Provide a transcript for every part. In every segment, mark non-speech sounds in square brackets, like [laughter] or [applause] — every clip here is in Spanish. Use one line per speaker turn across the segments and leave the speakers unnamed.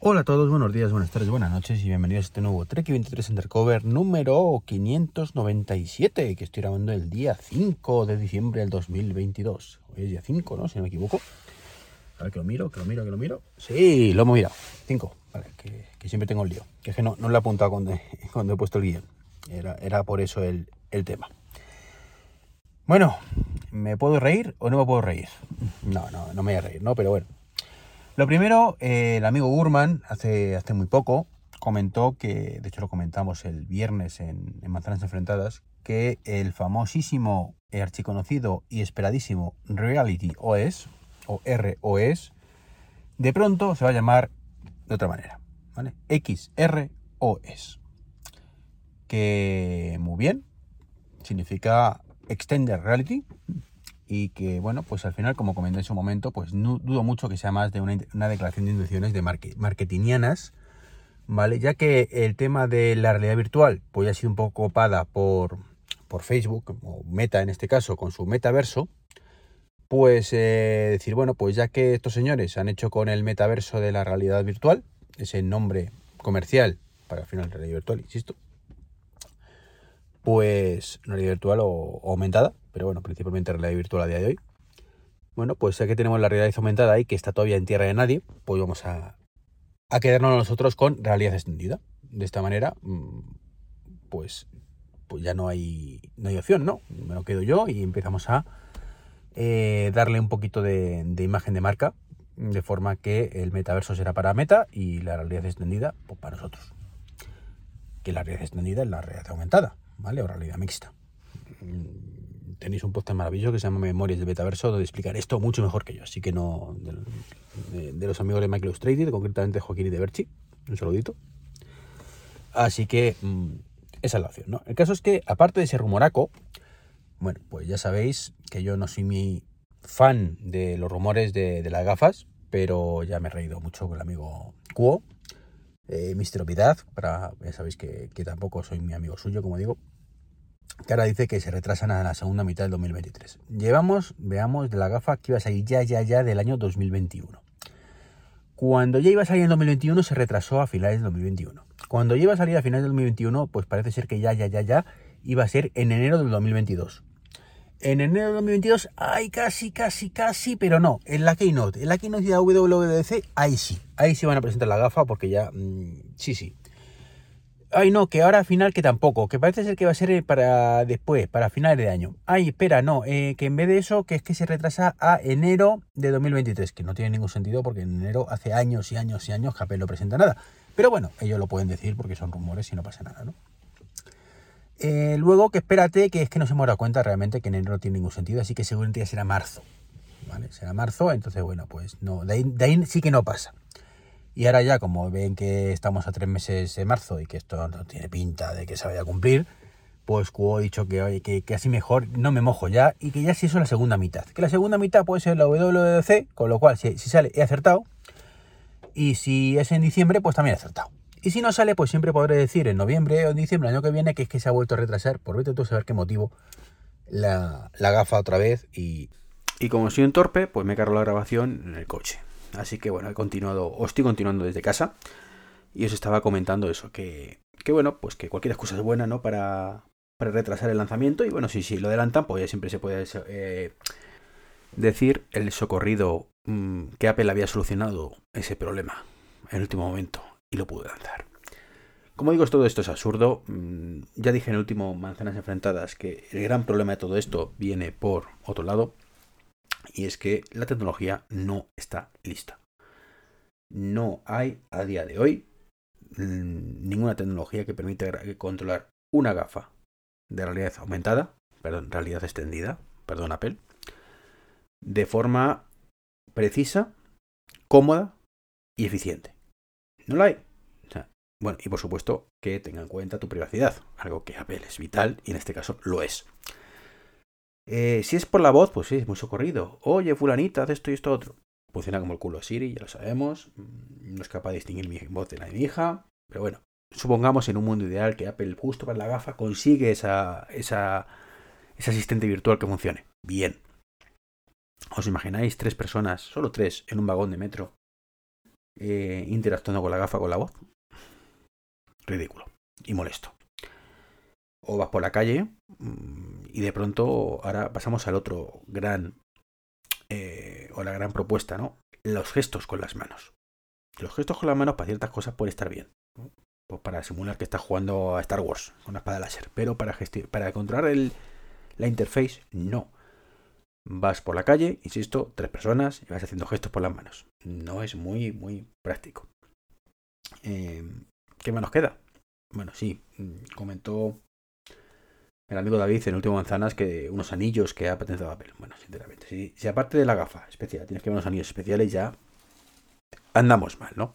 Hola a todos, buenos días, buenas tardes, buenas noches y bienvenidos a este nuevo Trek 23 Undercover número 597 que estoy grabando el día 5 de diciembre del 2022. Hoy es día 5, ¿no? Si no me equivoco. A ver que lo miro, que lo miro, que lo miro. Sí, lo hemos mirado. 5. Vale, que, siempre tengo el lío. Que es que no, no lo he apuntado cuando, [laughs] cuando he puesto el guion. Era, era por eso el, el tema. Bueno, ¿me puedo reír o no me puedo reír? No, no, no me voy a reír, ¿no? Pero bueno, lo primero, eh, el amigo Gurman hace, hace muy poco comentó que, de hecho lo comentamos el viernes en, Manzanas Enfrentadas, que el famosísimo, archiconocido y esperadísimo Reality OS, o ROS, de pronto se va a llamar de otra manera, ¿vale? XROS. Que muy bien, significa Extended Reality, y que, bueno, pues al final, como comenté en su momento, pues no, dudo mucho que sea más de una, declaración de intenciones de marketingianas, ¿vale? Ya que el tema de la realidad virtual, pues ya ha sido un poco copada por, por Facebook, o Meta en este caso, con su metaverso, pues eh, decir, bueno, pues ya que estos señores han hecho con el metaverso de la realidad virtual, ese nombre comercial para al final realidad virtual, insisto, pues realidad virtual o, aumentada, pero bueno, principalmente realidad virtual a día de hoy. Bueno, pues ya que tenemos la realidad aumentada ahí, que está todavía en tierra de nadie, pues vamos a, quedarnos nosotros con realidad extendida. De esta manera, mm, pues, pues ya no hay, no hay opción, ¿no? Me lo quedo yo y empezamos a eh, darle un poquito de, de, imagen de marca, de forma que el metaverso será para Meta y la realidad extendida pues, para nosotros. Que la realidad extendida es la realidad aumentada. ¿Vale? O realidad mixta. Tenéis un podcast maravilloso que se llama Memorias del Metaverso, donde explicar esto mucho mejor que yo. Así que no. De, los amigos de Michael Illustrated, concretamente Joaquín y de Berchi. Un saludito. Así que mm, esa es la opción, ¿no? El caso es que, aparte de ese rumoraco, bueno, pues ya sabéis que yo no soy mi fan de los rumores de, las gafas, pero ya me he reído mucho con el amigo Cuo eh, Mister para, ya sabéis que, tampoco soy mi amigo suyo, como digo, que ahora dice que se retrasan a la segunda mitad del 2023. Llevamos, veamos, de la gafa que iba a salir ya, ya, ya del año 2021. Cuando ya iba a salir en 2021 se retrasó a finales del 2021. Cuando ya iba a salir a finales del 2021, pues parece ser que ya, ya, ya, ya iba a ser en enero del 2022. En enero de 2022, ay, casi, casi, casi, pero no. En la Keynote, en la Keynote de WWDC, ahí sí. Ahí sí van a presentar la gafa porque ya, mm, sí, sí. Ay, no, que ahora al final que tampoco, que parece ser que va a ser eh, para después, para finales de año. Ay, espera, no, eh, que en vez de eso, que es que se retrasa a enero de 2023, que no tiene ningún sentido porque en enero hace años y años y años que Apple no presenta nada. Pero bueno, ellos lo pueden decir porque son rumores y no pasa nada, ¿no? Eh, luego que espérate, que es que no se hemos dado cuenta realmente que enero no tiene ningún sentido, así que seguramente ya será marzo. ¿Vale? Será marzo, entonces bueno, pues no, de ahí, sí que no pasa. Y ahora ya, como ven que estamos a tres meses de marzo y que esto no tiene pinta de que se vaya a cumplir, pues Cuo ha dicho que, que, que, así mejor no me mojo ya y que ya sí eso la segunda mitad. Que la segunda mitad puede ser la WWDC, con lo cual si, si sale he acertado. Y si es en diciembre, pues también he acertado. Y si no sale, pues siempre podré decir en noviembre o en diciembre, el año que viene, que es que se ha vuelto a retrasar, por vete tú a saber qué motivo, la, gafa otra vez. Y, y como soy un torpe, pues me cargo la grabación en el coche. Así que bueno, he continuado, o estoy continuando desde casa. Y os estaba comentando eso, que, que bueno, pues que cualquier excusa es buena, ¿no? Para, para retrasar el lanzamiento. Y bueno, si, lo adelantan, pues ya siempre se puede eh, decir el socorrido mm, que Apple había solucionado ese problema en el último momento y lo pude lanzar. Como digo, todo esto es absurdo. Mm, ya dije en el último Manzanas Enfrentadas que el gran problema de todo esto viene por otro lado. Y es que la tecnología no está lista. No hay a día de hoy mm, ninguna tecnología que permita controlar una gafa de realidad aumentada, perdón, realidad extendida, perdón Apple, de forma precisa, cómoda y eficiente. No la hay. bueno, y por supuesto que tenga en cuenta tu privacidad, algo que Apple es vital y en este caso lo es. Eh, si es por la voz, pues sí, es muy socorrido. Oye, fulanita, de esto y esto otro. Funciona como el culo Siri, ya lo sabemos. Mm, no es capaz de distinguir mi voz de la de mi hija. Pero bueno, supongamos en un mundo ideal que Apple, justo para la gafa, consigue esa, esa, ese asistente virtual que funcione. Bien. ¿Os imagináis tres personas, solo tres, en un vagón de metro eh, interactuando con la gafa, con la voz. Ridículo y molesto. O vas por la calle mm, y de pronto ahora pasamos al otro gran eh, o la gran propuesta, ¿no? Los gestos con las manos. Los gestos con las manos para ciertas cosas puede estar bien. Pues para simular que estás jugando a Star Wars con una espada láser. Pero para, para controlar el, la interface, no. Vas por la calle, insisto, tres personas y vas haciendo gestos por las manos. No es muy, muy práctico. Eh, ¿Qué más nos queda? Bueno, sí, mm, comentó el amigo David en Último Manzanas que unos anillos que ha patentado Apple. Bueno, sinceramente, si, aparte de la gafa especial tienes que ver unos anillos especiales, ya andamos mal, ¿no?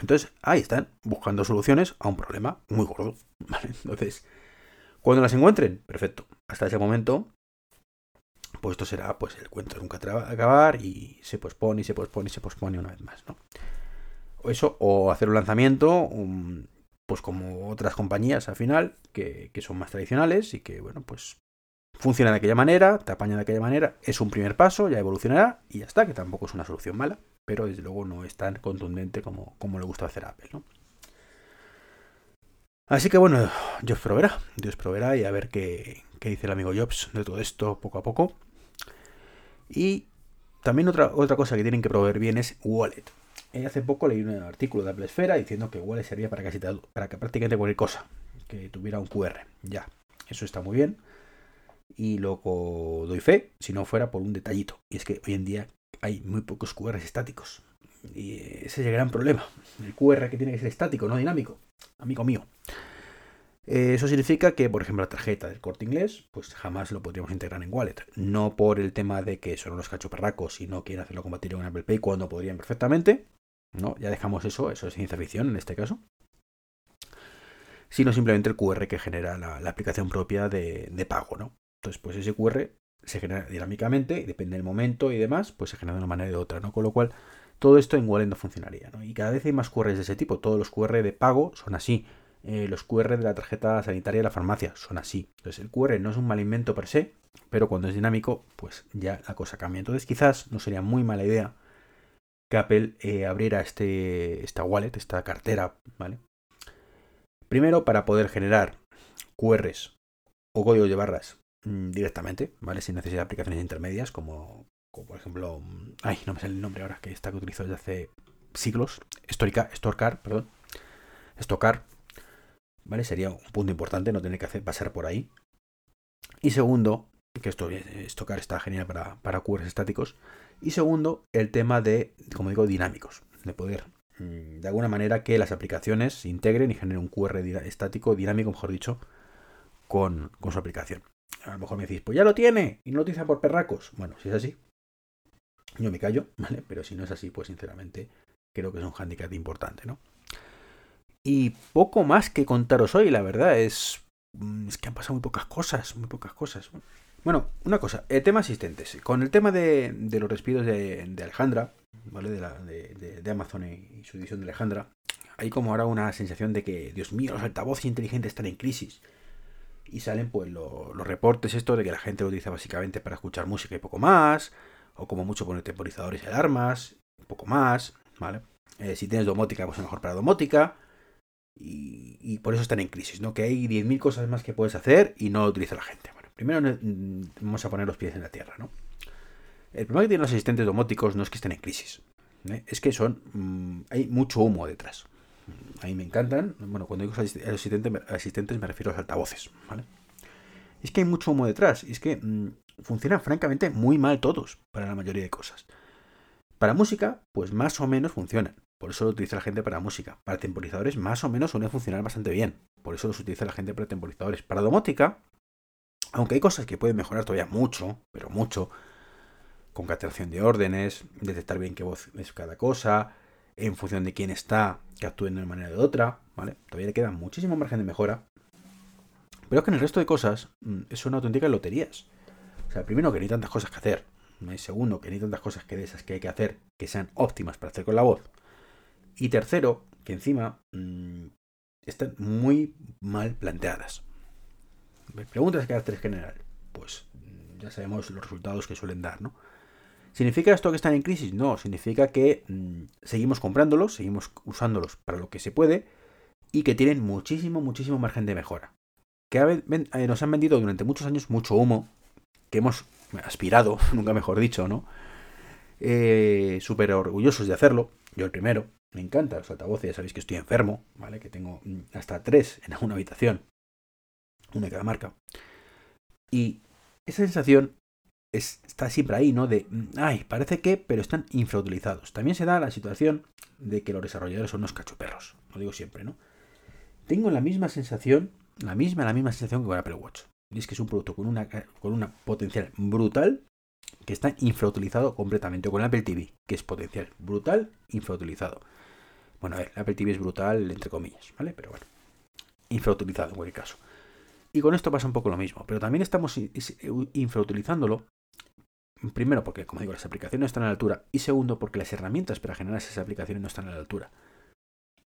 Entonces, ahí están, buscando soluciones a un problema muy gordo. [laughs] Entonces, cuando las encuentren, perfecto. Hasta ese momento, pues esto será pues el cuento nunca acabar y se pospone y se pospone y se pospone una vez más, ¿no? O eso, o hacer un lanzamiento, pues como otras compañías al final, que, son más tradicionales y que, bueno, pues funciona de aquella manera, te apaña de aquella manera, es un primer paso, ya evolucionará y ya está, que tampoco es una solución mala, pero desde luego no es tan contundente como, como le gusta hacer a Apple, ¿no? Así que bueno, Dios proveerá, Dios proveerá y a ver qué, qué dice el amigo Jobs de todo esto poco a poco. Y también otra, otra cosa que tienen que proveer bien es Wallet. Eh, hace poco leí un artículo de Apple Esfera diciendo que Wallet servía para casi para que prácticamente cualquier cosa que tuviera un QR. Ya, eso está muy bien. Y luego doy fe, si no fuera por un detallito. Y es que hoy en día hay muy pocos QRs estáticos. Y ese es el gran problema. El QR que tiene que ser estático, no dinámico. Amigo mío. Eh, eso significa que, por ejemplo, la tarjeta del corte inglés, pues jamás lo podríamos integrar en Wallet. No por el tema de que son los cachoperracos y no quieren hacerlo compatible con Apple Pay cuando podrían perfectamente, ¿no? Ya dejamos eso, eso es ciencia ficción en este caso. Sino simplemente el QR que genera la, aplicación propia de, pago, ¿no? Entonces, pues ese QR se genera dinámicamente y depende del momento y demás, pues se genera de una manera u de otra, ¿no? Con lo cual, todo esto en Wallet no funcionaría, ¿no? Y cada vez hay más QRs de ese tipo. Todos los QR de pago son así. Eh, los QR de la tarjeta sanitaria de la farmacia son así. Entonces, el QR no es un mal invento per se, pero cuando es dinámico, pues ya la cosa cambia. Entonces, quizás no sería muy mala idea Apple eh, abriera este, esta wallet, esta cartera, ¿vale? Primero, para poder generar QRs o códigos de barras mm, directamente, ¿vale? Sin necesidad de aplicaciones intermedias, como, por ejemplo, mm, ay, no me sale el nombre ahora, que está que utilizo desde hace siglos, Storica, Storcar, perdón, Stocar, ¿vale? Sería un punto importante, no tener que hacer, pasar por ahí. Y segundo, que esto, Stocar está genial para, para QRs estáticos, y segundo, el tema de, como digo, dinámicos, de poder mm, de alguna manera que las aplicaciones se integren y generen un QR estático, dinámico, mejor dicho, con, su aplicación. A lo mejor me decís, pues ya lo tiene y no lo utiliza por perracos. Bueno, si es así, yo me callo, [laughs] ¿vale? Pero si no es así, pues sinceramente creo que es un handicap importante, ¿no? Y poco más que contaros hoy, la verdad, es, mm, es que han pasado muy pocas cosas, muy pocas cosas. Bueno, una cosa, el tema asistentes. Con el tema de, los despidos de, Alejandra, ¿vale? De, Amazon y, su edición de Alejandra, hay como ahora una sensación de que, Dios mío, los altavoces inteligentes están en crisis. Y salen pues los reportes estos de que la gente lo utiliza básicamente para escuchar música y poco más, o como mucho poner temporizadores y alarmas, un poco más, ¿vale? Eh, si tienes domótica, pues es mejor para domótica. Y, y, por eso están en crisis, ¿no? Que hay 10.000 cosas más que puedes hacer y no lo utiliza la gente. Primero vamos a poner los pies en la tierra, ¿no? El problema que tienen los asistentes domóticos no es que estén en crisis, ¿eh? es que son mm, hay mucho humo detrás. A mí me encantan, bueno, cuando digo asistentes, me refiero a los altavoces, ¿vale? Es que hay mucho humo detrás, y es que mm, funcionan francamente muy mal todos para la mayoría de cosas. Para música, pues más o menos funcionan. Por eso lo utiliza la gente para música. Para temporizadores, más o menos suelen funcionar bastante bien. Por eso los utiliza la gente para temporizadores. Para domótica, aunque hay cosas que pueden mejorar todavía mucho, pero mucho, concatenación de órdenes, detectar bien qué voz es cada cosa, en función de quién está, que actúen de una manera o de otra, ¿vale? Todavía le queda muchísimo margen de mejora. Pero es que en el resto de cosas mm, es una auténtica loterías. O sea, primero que no hay tantas cosas que hacer. Segundo, que no hay tantas cosas que de esas que hay que hacer que sean óptimas para hacer con la voz. Y tercero, que encima mm, están muy mal planteadas. Preguntas de carácter general. Pues mm, ya sabemos los resultados que suelen dar, ¿no? ¿Significa esto que están en crisis? No, significa que mm, seguimos comprándolos, seguimos usándolos para lo que se puede y que tienen muchísimo, muchísimo margen de mejora. Que eh, nos han vendido durante muchos años mucho humo, que hemos aspirado, [laughs] nunca mejor dicho, ¿no? Eh, Súper orgullosos de hacerlo, yo el primero, me encanta los altavoces, ya sabéis que estoy enfermo, ¿vale? Que tengo mm, hasta tres en una habitación, una de cada marca. Y esa sensación está siempre ahí, ¿no? De, mm, ay, parece que, pero están infrautilizados. También se da la situación de que los desarrolladores son unos cachoperros, lo digo siempre, ¿no? Tengo la misma sensación, la misma, la misma sensación que con Apple Watch. Es que es un producto con una, con potencial brutal que está infrautilizado completamente. Con Apple TV, que es potencial brutal, infrautilizado. Bueno, a ver, Apple TV es brutal, entre comillas, ¿vale? Pero bueno, infrautilizado en cualquier caso. Y con esto pasa un poco lo mismo, pero también estamos infrautilizándolo Primero porque, como digo, las aplicaciones no están a la altura. Y segundo porque las herramientas para generar esas aplicaciones no están a la altura.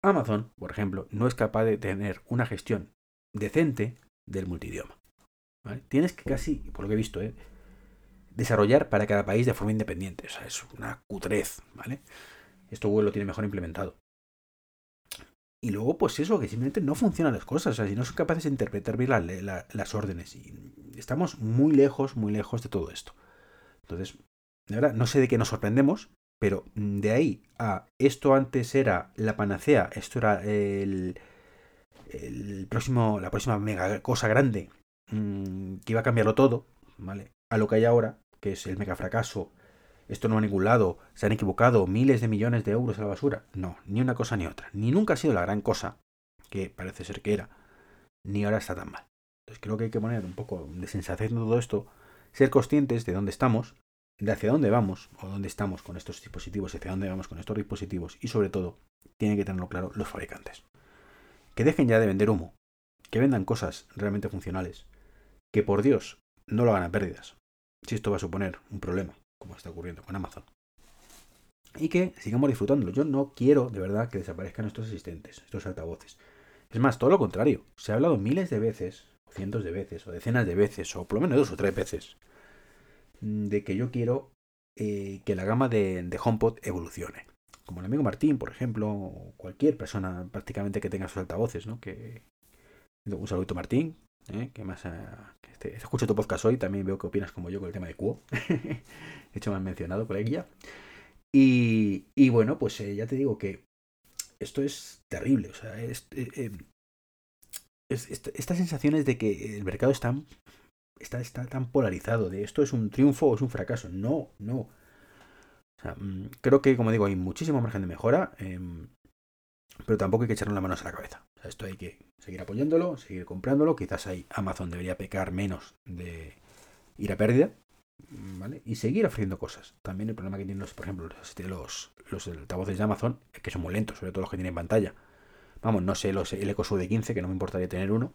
Amazon, por ejemplo, no es capaz de tener una gestión decente del multidioma. Tienes que casi, por lo que he visto, ¿eh? desarrollar para cada país de forma independiente. O sea, es una cutrez, ¿vale? Esto Google lo tiene mejor implementado. Y luego, pues eso, que simplemente no funcionan las cosas. O sea, si no son capaces de interpretar bien las órdenes. Y estamos muy lejos, muy lejos de todo esto. Entonces, de verdad, no sé de qué nos sorprendemos, pero de ahí a esto antes era la panacea, esto era el, el próximo, la próxima mega cosa grande mm, que iba a cambiarlo todo, ¿vale? A lo que hay ahora, que es el mega fracaso, esto no va a ningún lado, se han equivocado miles de millones de euros a la basura. No, ni una cosa ni otra. Ni nunca ha sido la gran cosa, que parece ser que era, ni ahora está tan mal. Entonces creo que hay que poner un poco de sensatez en todo esto ser conscientes de dónde estamos, de hacia dónde vamos o dónde estamos con estos dispositivos, hacia dónde vamos con estos dispositivos y sobre todo, tienen que tenerlo claro los fabricantes. Que dejen ya de vender humo, que vendan cosas realmente funcionales, que por Dios no lo hagan a pérdidas, si esto va a suponer un problema, como está ocurriendo con Amazon. Y que sigamos disfrutándolo. Yo no quiero de verdad que desaparezcan estos asistentes, estos altavoces. Es más, todo lo contrario. Se ha hablado miles de veces cientos de veces, o decenas de veces, o por lo menos dos o tres veces, mm, de que yo quiero eh, que la gama de, HomePod evolucione. Como el amigo Martín, por ejemplo, o cualquier persona prácticamente que tenga sus altavoces, ¿no? Que, un saludito Martín, ¿eh? que más uh, que escucho tu podcast hoy, también veo que opinas como yo con el tema de Quo. [laughs] de hecho, me han mencionado por ahí Y, y bueno, pues eh, ya te digo que esto es terrible. O sea, es, esta, sensación es de que el mercado está, está, está, tan polarizado, de esto es un triunfo o es un fracaso. No, no. Mm, creo que, como digo, hay muchísimo margen de mejora, em, pero tampoco hay que echarle las manos a la cabeza. esto hay que seguir apoyándolo, seguir comprándolo. Quizás ahí Amazon debería pecar menos de ir a pérdida, ¿vale? Y seguir ofreciendo cosas. También el problema que tienen, los, por ejemplo, los, los, los altavoces de Amazon es que son muy lentos, sobre todo los que tienen pantalla. Vamos, no sé los, el EcoShow de 15, que no me importaría tener uno.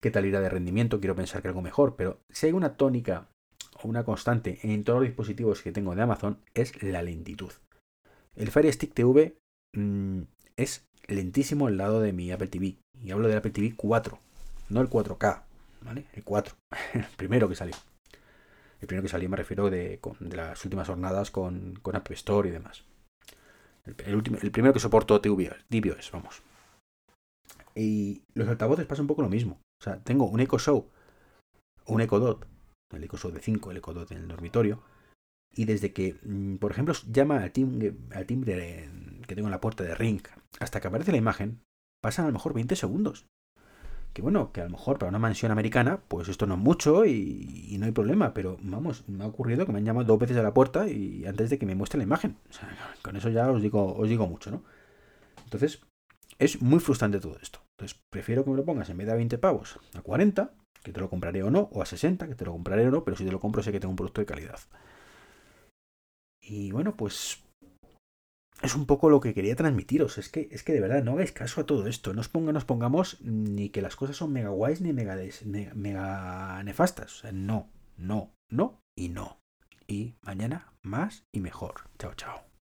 ¿Qué tal irá de rendimiento? Quiero pensar que algo mejor, pero si hay una tónica o una constante en todos los dispositivos que tengo de Amazon es la lentitud. El Fire Stick TV mm, es lentísimo al lado de mi Apple TV. Y hablo del Apple TV 4, no el 4K, ¿vale? El 4, [laughs] el primero que salió. El primero que salió me refiero de, las últimas jornadas con, con Apple Store y demás. El, último, el primero que soportó tvOS, vamos. Y los altavoces pasa un poco lo mismo. O sea, tengo un Echo Show, un Echo Dot, el Echo Show de 5, el Echo Dot en el dormitorio. Y desde que, mm, por ejemplo, llama al timbre, al que tengo en la puerta de Ring hasta que aparece la imagen, pasan a lo mejor 20 segundos. Que bueno, que a lo mejor para una mansión americana, pues esto no es mucho y, no hay problema, pero vamos, me ha ocurrido que me han llamado dos veces a la puerta y antes de que me muestre la imagen. O sea, con eso ya os digo, os digo mucho, ¿no? Entonces, es muy frustrante todo esto. Entonces, prefiero que me lo pongas en vez de a 20 pavos, a 40, que te lo compraré o no, o a 60, que te lo compraré o no, pero si te lo compro sé que tengo un producto de calidad. Y bueno, pues es un poco lo que quería transmitiros. Es que, es que de verdad, no hagáis caso a todo esto. No os nos pongamos ni que las cosas son mega guays ni mega, mega nefastas. No, no, no y no. Y mañana más y mejor. Chao, chao.